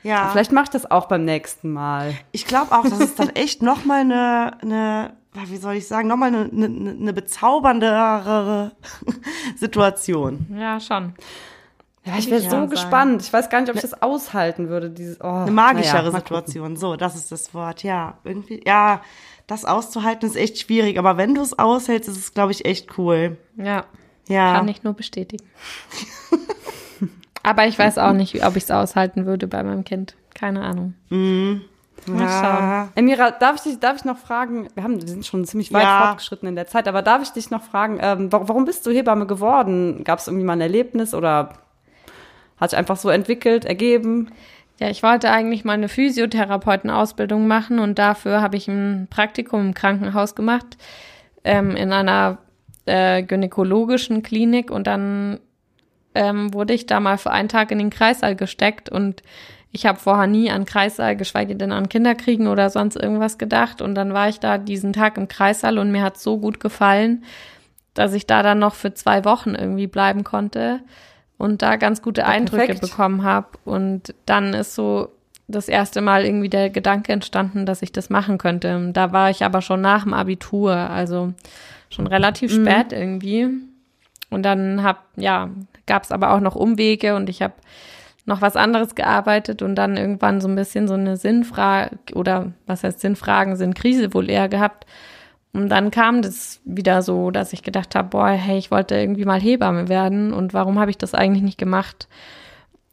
ja. Vielleicht mache ich das auch beim nächsten Mal. Ich glaube auch, das ist dann echt noch mal eine, eine, wie soll ich sagen, noch mal eine, eine, eine bezauberndere Situation. Ja, schon. Ja, ich wäre so sagen. gespannt. Ich weiß gar nicht, ob ich das aushalten würde. Dieses, oh, Eine magischere mal Situation. So, das ist das Wort. Ja, irgendwie, ja, das auszuhalten ist echt schwierig. Aber wenn du es aushältst, ist es, glaube ich, echt cool. Ja. Ja. Kann ich nur bestätigen. Aber ich weiß auch nicht, ob ich es aushalten würde bei meinem Kind. Keine Ahnung. Mal ja. Emira, darf ich dich, darf ich noch fragen? Wir haben, wir sind schon ziemlich weit Ja. fortgeschritten in der Zeit, aber darf ich dich noch fragen, ähm, wa- warum bist du Hebamme geworden? Gab es irgendwie mal ein Erlebnis oder hat sich einfach so entwickelt, ergeben? Ja, ich wollte eigentlich mal eine Physiotherapeutenausbildung machen und dafür habe ich ein Praktikum im Krankenhaus gemacht, ähm, in einer äh, gynäkologischen Klinik und dann ähm, wurde ich da mal für einen Tag in den Kreissaal gesteckt und ich habe vorher nie an Kreissaal, geschweige denn an Kinderkriegen oder sonst irgendwas gedacht und dann war ich da diesen Tag im Kreissaal und mir hat so gut gefallen, dass ich da dann noch für zwei Wochen irgendwie bleiben konnte und da ganz gute Eindrücke perfekt. bekommen habe. Und dann ist so das erste Mal irgendwie der Gedanke entstanden, dass ich das machen könnte. Da war ich aber schon nach dem Abitur, also schon relativ spät irgendwie. Und dann hab, ja, gab es aber auch noch Umwege und ich habe noch was anderes gearbeitet und dann irgendwann so ein bisschen so eine Sinnfrage oder was heißt Sinnfragen, Sinnkrise wohl eher gehabt. Und dann kam das wieder so, dass ich gedacht habe, boah, hey, ich wollte irgendwie mal Hebamme werden und warum habe ich das eigentlich nicht gemacht?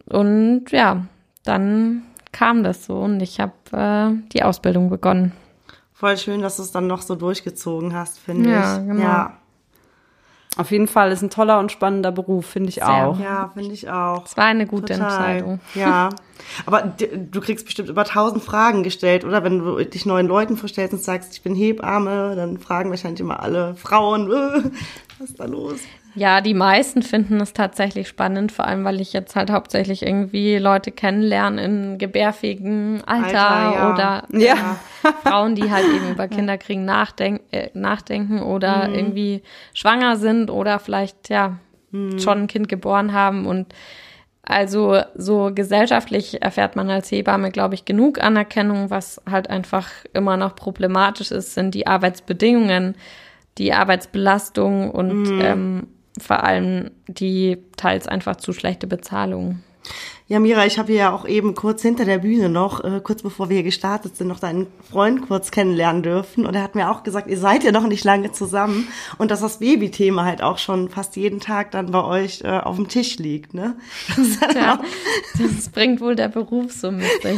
Und ja, dann kam das so und ich habe äh, die Ausbildung begonnen. Voll schön, dass du es dann noch so durchgezogen hast, finde Ja, ich. genau. Ja. Auf jeden Fall ist ein toller und spannender Beruf, finde ich auch. Ja, finde ich auch. Es war eine gute Total. Entscheidung. Ja. Aber d- du kriegst bestimmt über tausend Fragen gestellt, oder? Wenn du dich neuen Leuten vorstellst und sagst, ich bin Hebamme, dann fragen wahrscheinlich immer alle Frauen, äh, was ist da los? Ja, die meisten finden es tatsächlich spannend, vor allem weil ich jetzt halt hauptsächlich irgendwie Leute kennenlerne in gebärfähigen Alter, Alter, ja. oder Ja. [LAUGHS] Frauen, die halt eben über Kinderkriegen nachdenk äh, nachdenken oder irgendwie schwanger sind oder vielleicht ja schon ein Kind geboren haben und also so gesellschaftlich erfährt man als Hebamme, glaube ich, genug Anerkennung. Was halt einfach immer noch problematisch ist, sind die Arbeitsbedingungen, die Arbeitsbelastung und ähm, vor allem die teils einfach zu schlechte Bezahlung. Ja, Mira, ich habe ja auch eben kurz hinter der Bühne noch, äh, kurz bevor wir hier gestartet sind, noch deinen Freund kurz kennenlernen dürfen. Und er hat mir auch gesagt, ihr seid ja noch nicht lange zusammen und dass das Babythema halt auch schon fast jeden Tag dann bei euch äh, auf dem Tisch liegt, ne? [LAUGHS] Das ist Ja, auch- das bringt wohl der Beruf so mit sich.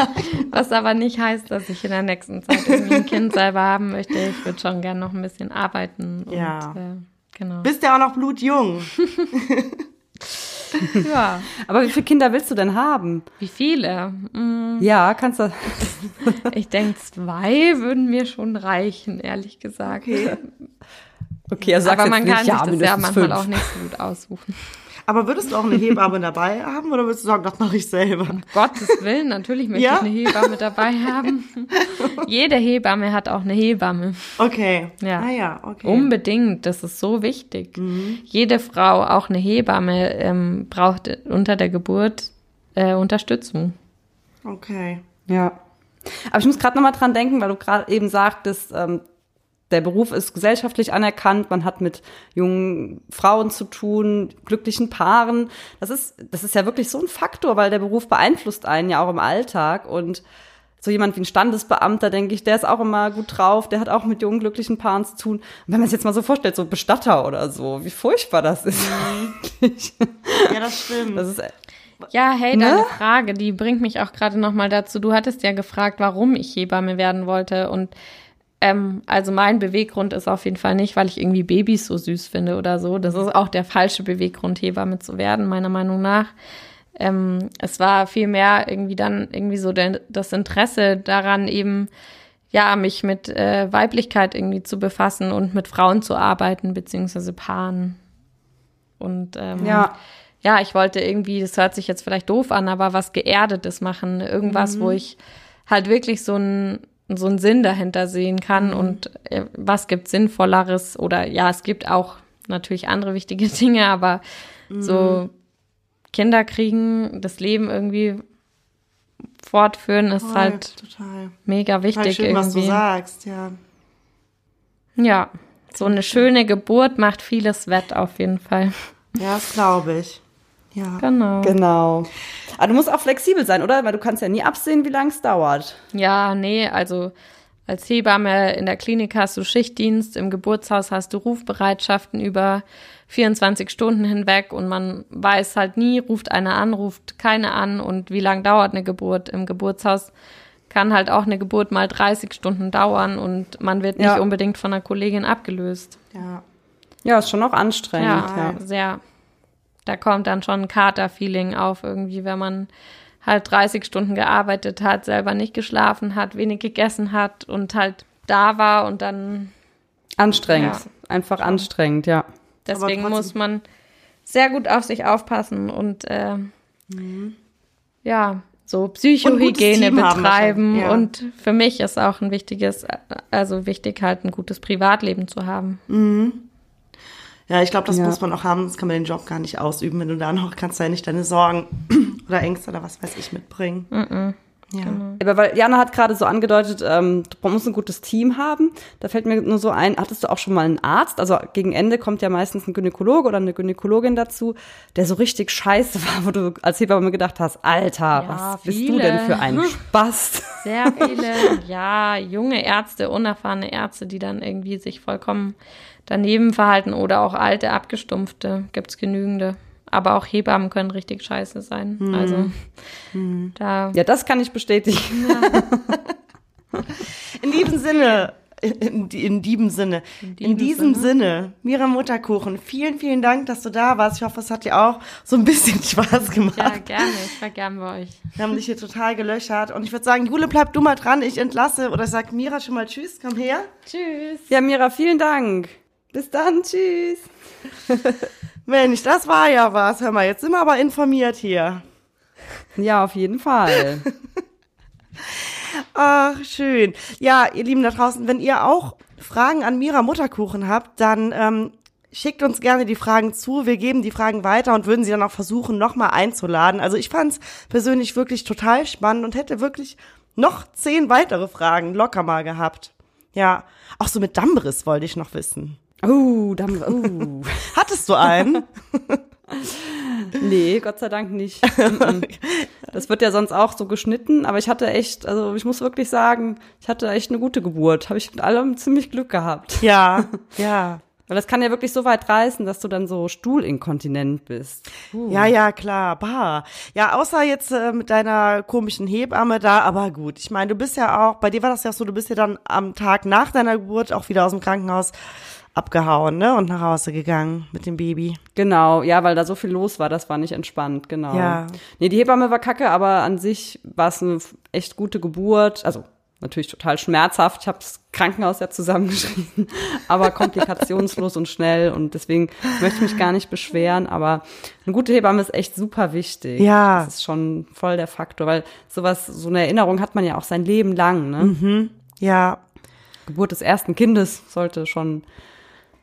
Was aber nicht heißt, dass ich in der nächsten Zeit irgendwie ein Kind selber haben möchte. Ich würde schon gern noch ein bisschen arbeiten. Und, Ja. Äh, genau. Bist ja auch noch blutjung. [LAUGHS] Ja. Aber wie viele Kinder willst du denn haben? Wie viele? Mm, Ja, kannst du. [LAUGHS] Ich denke, zwei würden mir schon reichen, ehrlich gesagt. Okay, er sagt aber jetzt man nicht, kann ja, sich das ja manchmal fünf. auch nicht so gut aussuchen. Aber würdest du auch eine Hebamme [LAUGHS] dabei haben oder würdest du sagen, das mache ich selber? Gottes Willen, natürlich möchte Ja? ich eine Hebamme dabei haben. [LAUGHS] Jede Hebamme hat auch eine Hebamme. Okay. Ja. Ah ja, okay. Unbedingt, das ist so wichtig. Jede Frau, auch eine Hebamme, ähm, braucht unter der Geburt äh, Unterstützung. Okay. Ja. Aber ich muss gerade nochmal dran denken, weil du gerade eben sagtest, ähm, der Beruf ist gesellschaftlich anerkannt, man hat mit jungen Frauen zu tun, glücklichen Paaren. Das ist, das ist ja wirklich so ein Faktor, weil der Beruf beeinflusst einen ja auch im Alltag und so jemand wie ein Standesbeamter, denke ich, der ist auch immer gut drauf, der hat auch mit jungen, glücklichen Paaren zu tun. Und wenn man sich jetzt mal so vorstellt, so Bestatter oder so, wie furchtbar das ist eigentlich. [LAUGHS] Ja, das stimmt. Das ist, Ja, hey, Ne? deine Frage, die bringt mich auch gerade nochmal dazu. Du hattest ja gefragt, warum ich Hebamme werden wollte. Und ähm, also mein Beweggrund ist auf jeden Fall nicht, weil ich irgendwie Babys so süß finde oder so. Das ist auch der falsche Beweggrund, Hebamme zu werden, meiner Meinung nach. Ähm, es war vielmehr irgendwie dann irgendwie so der, das Interesse daran, eben ja, mich mit äh, Weiblichkeit irgendwie zu befassen und mit Frauen zu arbeiten, beziehungsweise Paaren. Und ähm, Ja. ja, ich wollte irgendwie, das hört sich jetzt vielleicht doof an, aber was Geerdetes machen. Irgendwas, wo ich halt wirklich so einen so einen Sinn dahinter sehen kann und äh, was gibt Sinnvolleres oder ja, es gibt auch natürlich andere wichtige [LAUGHS] Dinge, aber so Kinder kriegen, das Leben irgendwie fortführen ist Voll, halt total. mega Total wichtig schön, was du irgendwie. sagst, ja. Ja, so eine schöne Geburt macht vieles wett auf jeden Fall. Ja, das glaube ich. Ja. Genau. genau. Aber du musst auch flexibel sein, oder? Weil du kannst ja nie absehen, wie lange es dauert. Ja, nee, also als Hebamme in der Klinik hast du Schichtdienst, im Geburtshaus hast du Rufbereitschaften über 24 Stunden hinweg und man weiß halt nie, ruft einer an, ruft keine an und wie lang dauert eine Geburt. Im Geburtshaus kann halt auch eine Geburt mal 30 Stunden dauern und man wird nicht Ja. unbedingt von einer Kollegin abgelöst. ja. Ja, ist schon auch anstrengend. Ja, Ja. sehr. Da kommt dann schon ein Kater-Feeling auf, irgendwie, wenn man halt 30 Stunden gearbeitet hat, selber nicht geschlafen hat, wenig gegessen hat und halt da war und dann Anstrengend. Ja. Einfach anstrengend, ja. deswegen muss man sehr gut auf sich aufpassen und äh, ja, so Psychohygiene betreiben ja. und für mich ist auch ein wichtiges, also wichtig halt ein gutes Privatleben zu haben. Ja, ich glaube, das Ja. muss man auch haben, sonst kann man den Job gar nicht ausüben, wenn du da noch kannst du ja nicht deine Sorgen [CLEARS THROAT] oder Ängste oder was weiß ich mitbringen. Ja. Aber weil Jana hat gerade so angedeutet, ähm, du musst ein gutes Team haben. Da fällt mir nur so ein, hattest du auch schon mal einen Arzt? Also gegen Ende kommt ja meistens ein Gynäkologe oder eine Gynäkologin dazu, der so richtig scheiße [LAUGHS] war, wo du als Hebamme gedacht hast, Alter, Ja, was bist du viele. denn für ein [LAUGHS] Spast? Sehr viele, ja, junge Ärzte, unerfahrene Ärzte, die dann irgendwie sich vollkommen daneben verhalten oder auch alte, abgestumpfte, gibt's genügende. Aber auch Hebammen können richtig scheiße sein. Also da Ja, das kann ich bestätigen. [LAUGHS] In diesem Sinne, In, in diesem Sinne. In, diesem diesem Sinne. Mira Mutterkuchen, vielen, vielen Dank, dass du da warst. Ich hoffe, es hat dir auch so ein bisschen [LAUGHS] Spaß gemacht. Ja, gerne. Ich war gern bei euch. Wir haben dich hier total gelöchert. Und ich würde sagen, Jule, bleib du mal dran. Ich entlasse oder sag Mira schon mal Tschüss, komm her. Tschüss. Ja, Mira, vielen Dank. Bis dann, tschüss. [LAUGHS] Mensch, das war ja was. Hör mal, jetzt sind wir aber informiert hier. Ja, auf jeden Fall. [LAUGHS] Ach, schön. Ja, ihr Lieben da draußen, wenn ihr auch Fragen an Mira Mutterkuchen habt, dann ähm, schickt uns gerne die Fragen zu. Wir geben die Fragen weiter und würden sie dann auch versuchen, nochmal einzuladen. Also ich fand es persönlich wirklich total spannend und hätte wirklich noch zehn weitere Fragen locker mal gehabt. Ja, auch so mit Dammriss wollte ich noch wissen. Oh, dann, oh. [LAUGHS] Hattest du einen? [LAUGHS] Nee, Gott sei Dank nicht. [LAUGHS] Das wird ja sonst auch so geschnitten, aber ich hatte echt, also ich muss wirklich sagen, ich hatte echt eine gute Geburt. Habe ich mit allem ziemlich Glück gehabt. ja, ja. Weil das kann ja wirklich so weit reißen, dass du dann so stuhlinkontinent bist. Ja, ja, klar, bah. Ja, außer jetzt äh, mit deiner komischen Hebamme da, aber gut. Ich meine, du bist ja auch, bei dir war das ja so, du bist ja dann am Tag nach deiner Geburt auch wieder aus dem Krankenhaus abgehauen, ne? Und nach Hause gegangen mit dem Baby. Genau, ja, weil da so viel los war, das war nicht entspannt, genau. Ja. Nee, die Hebamme war kacke, aber an sich war es eine echt gute Geburt. Also natürlich total schmerzhaft. Ich habe das Krankenhaus ja zusammengeschrieben, [LAUGHS] aber komplikationslos und schnell und deswegen möchte ich mich gar nicht beschweren, aber eine gute Hebamme ist echt super wichtig. Ja. Das ist schon voll der Faktor, weil sowas, so eine Erinnerung hat man ja auch sein Leben lang, ne? Ja, Geburt des ersten Kindes sollte schon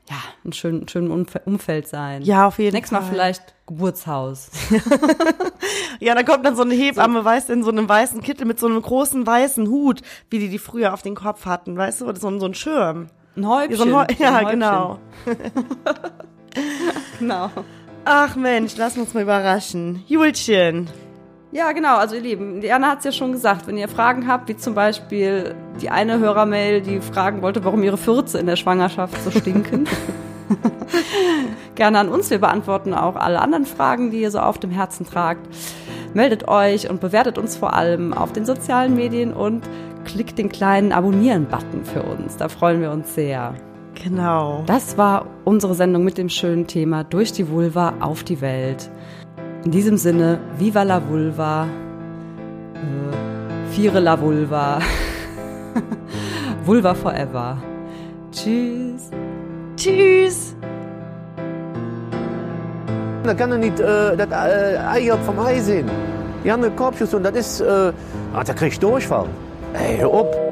ja, ein schön, schön Umf- Umfeld sein. Ja, auf jeden Nächstes Mal Fall. vielleicht Geburtshaus. [LAUGHS] ja, da kommt dann so eine Hebamme, weißt du, in so einem weißen Kittel mit so einem großen weißen Hut, wie die die früher auf den Kopf hatten, weißt du, oder so, ein- so ein Schirm. Ein Häubchen. So ein ein ja, Häubchen. genau. [LAUGHS] genau. Ach Mensch, lass uns mal überraschen. Julchen. Ja, genau. Also ihr Lieben, Diana hat es ja schon gesagt, wenn ihr Fragen habt, wie zum Beispiel die eine Hörermail, die fragen wollte, warum ihre Fürze in der Schwangerschaft so stinken. [LAUGHS] Gerne an uns. Wir beantworten auch alle anderen Fragen, die ihr so auf dem Herzen tragt. Meldet euch und bewertet uns vor allem auf den sozialen Medien und klickt den kleinen Abonnieren-Button für uns. Da freuen wir uns sehr. Genau. Das war unsere Sendung mit dem schönen Thema Durch die Vulva auf die Welt. In diesem Sinne, Viva la Vulva, äh, Viere la Vulva, [LAUGHS] Vulva forever. Tschüss. Tschüss. Dan kan er niet eh, dat eh, ei op vom Ei zien. Die andere kopjes doen, dat is... eh ah, dan krijg je doorval. Hé, hey, op.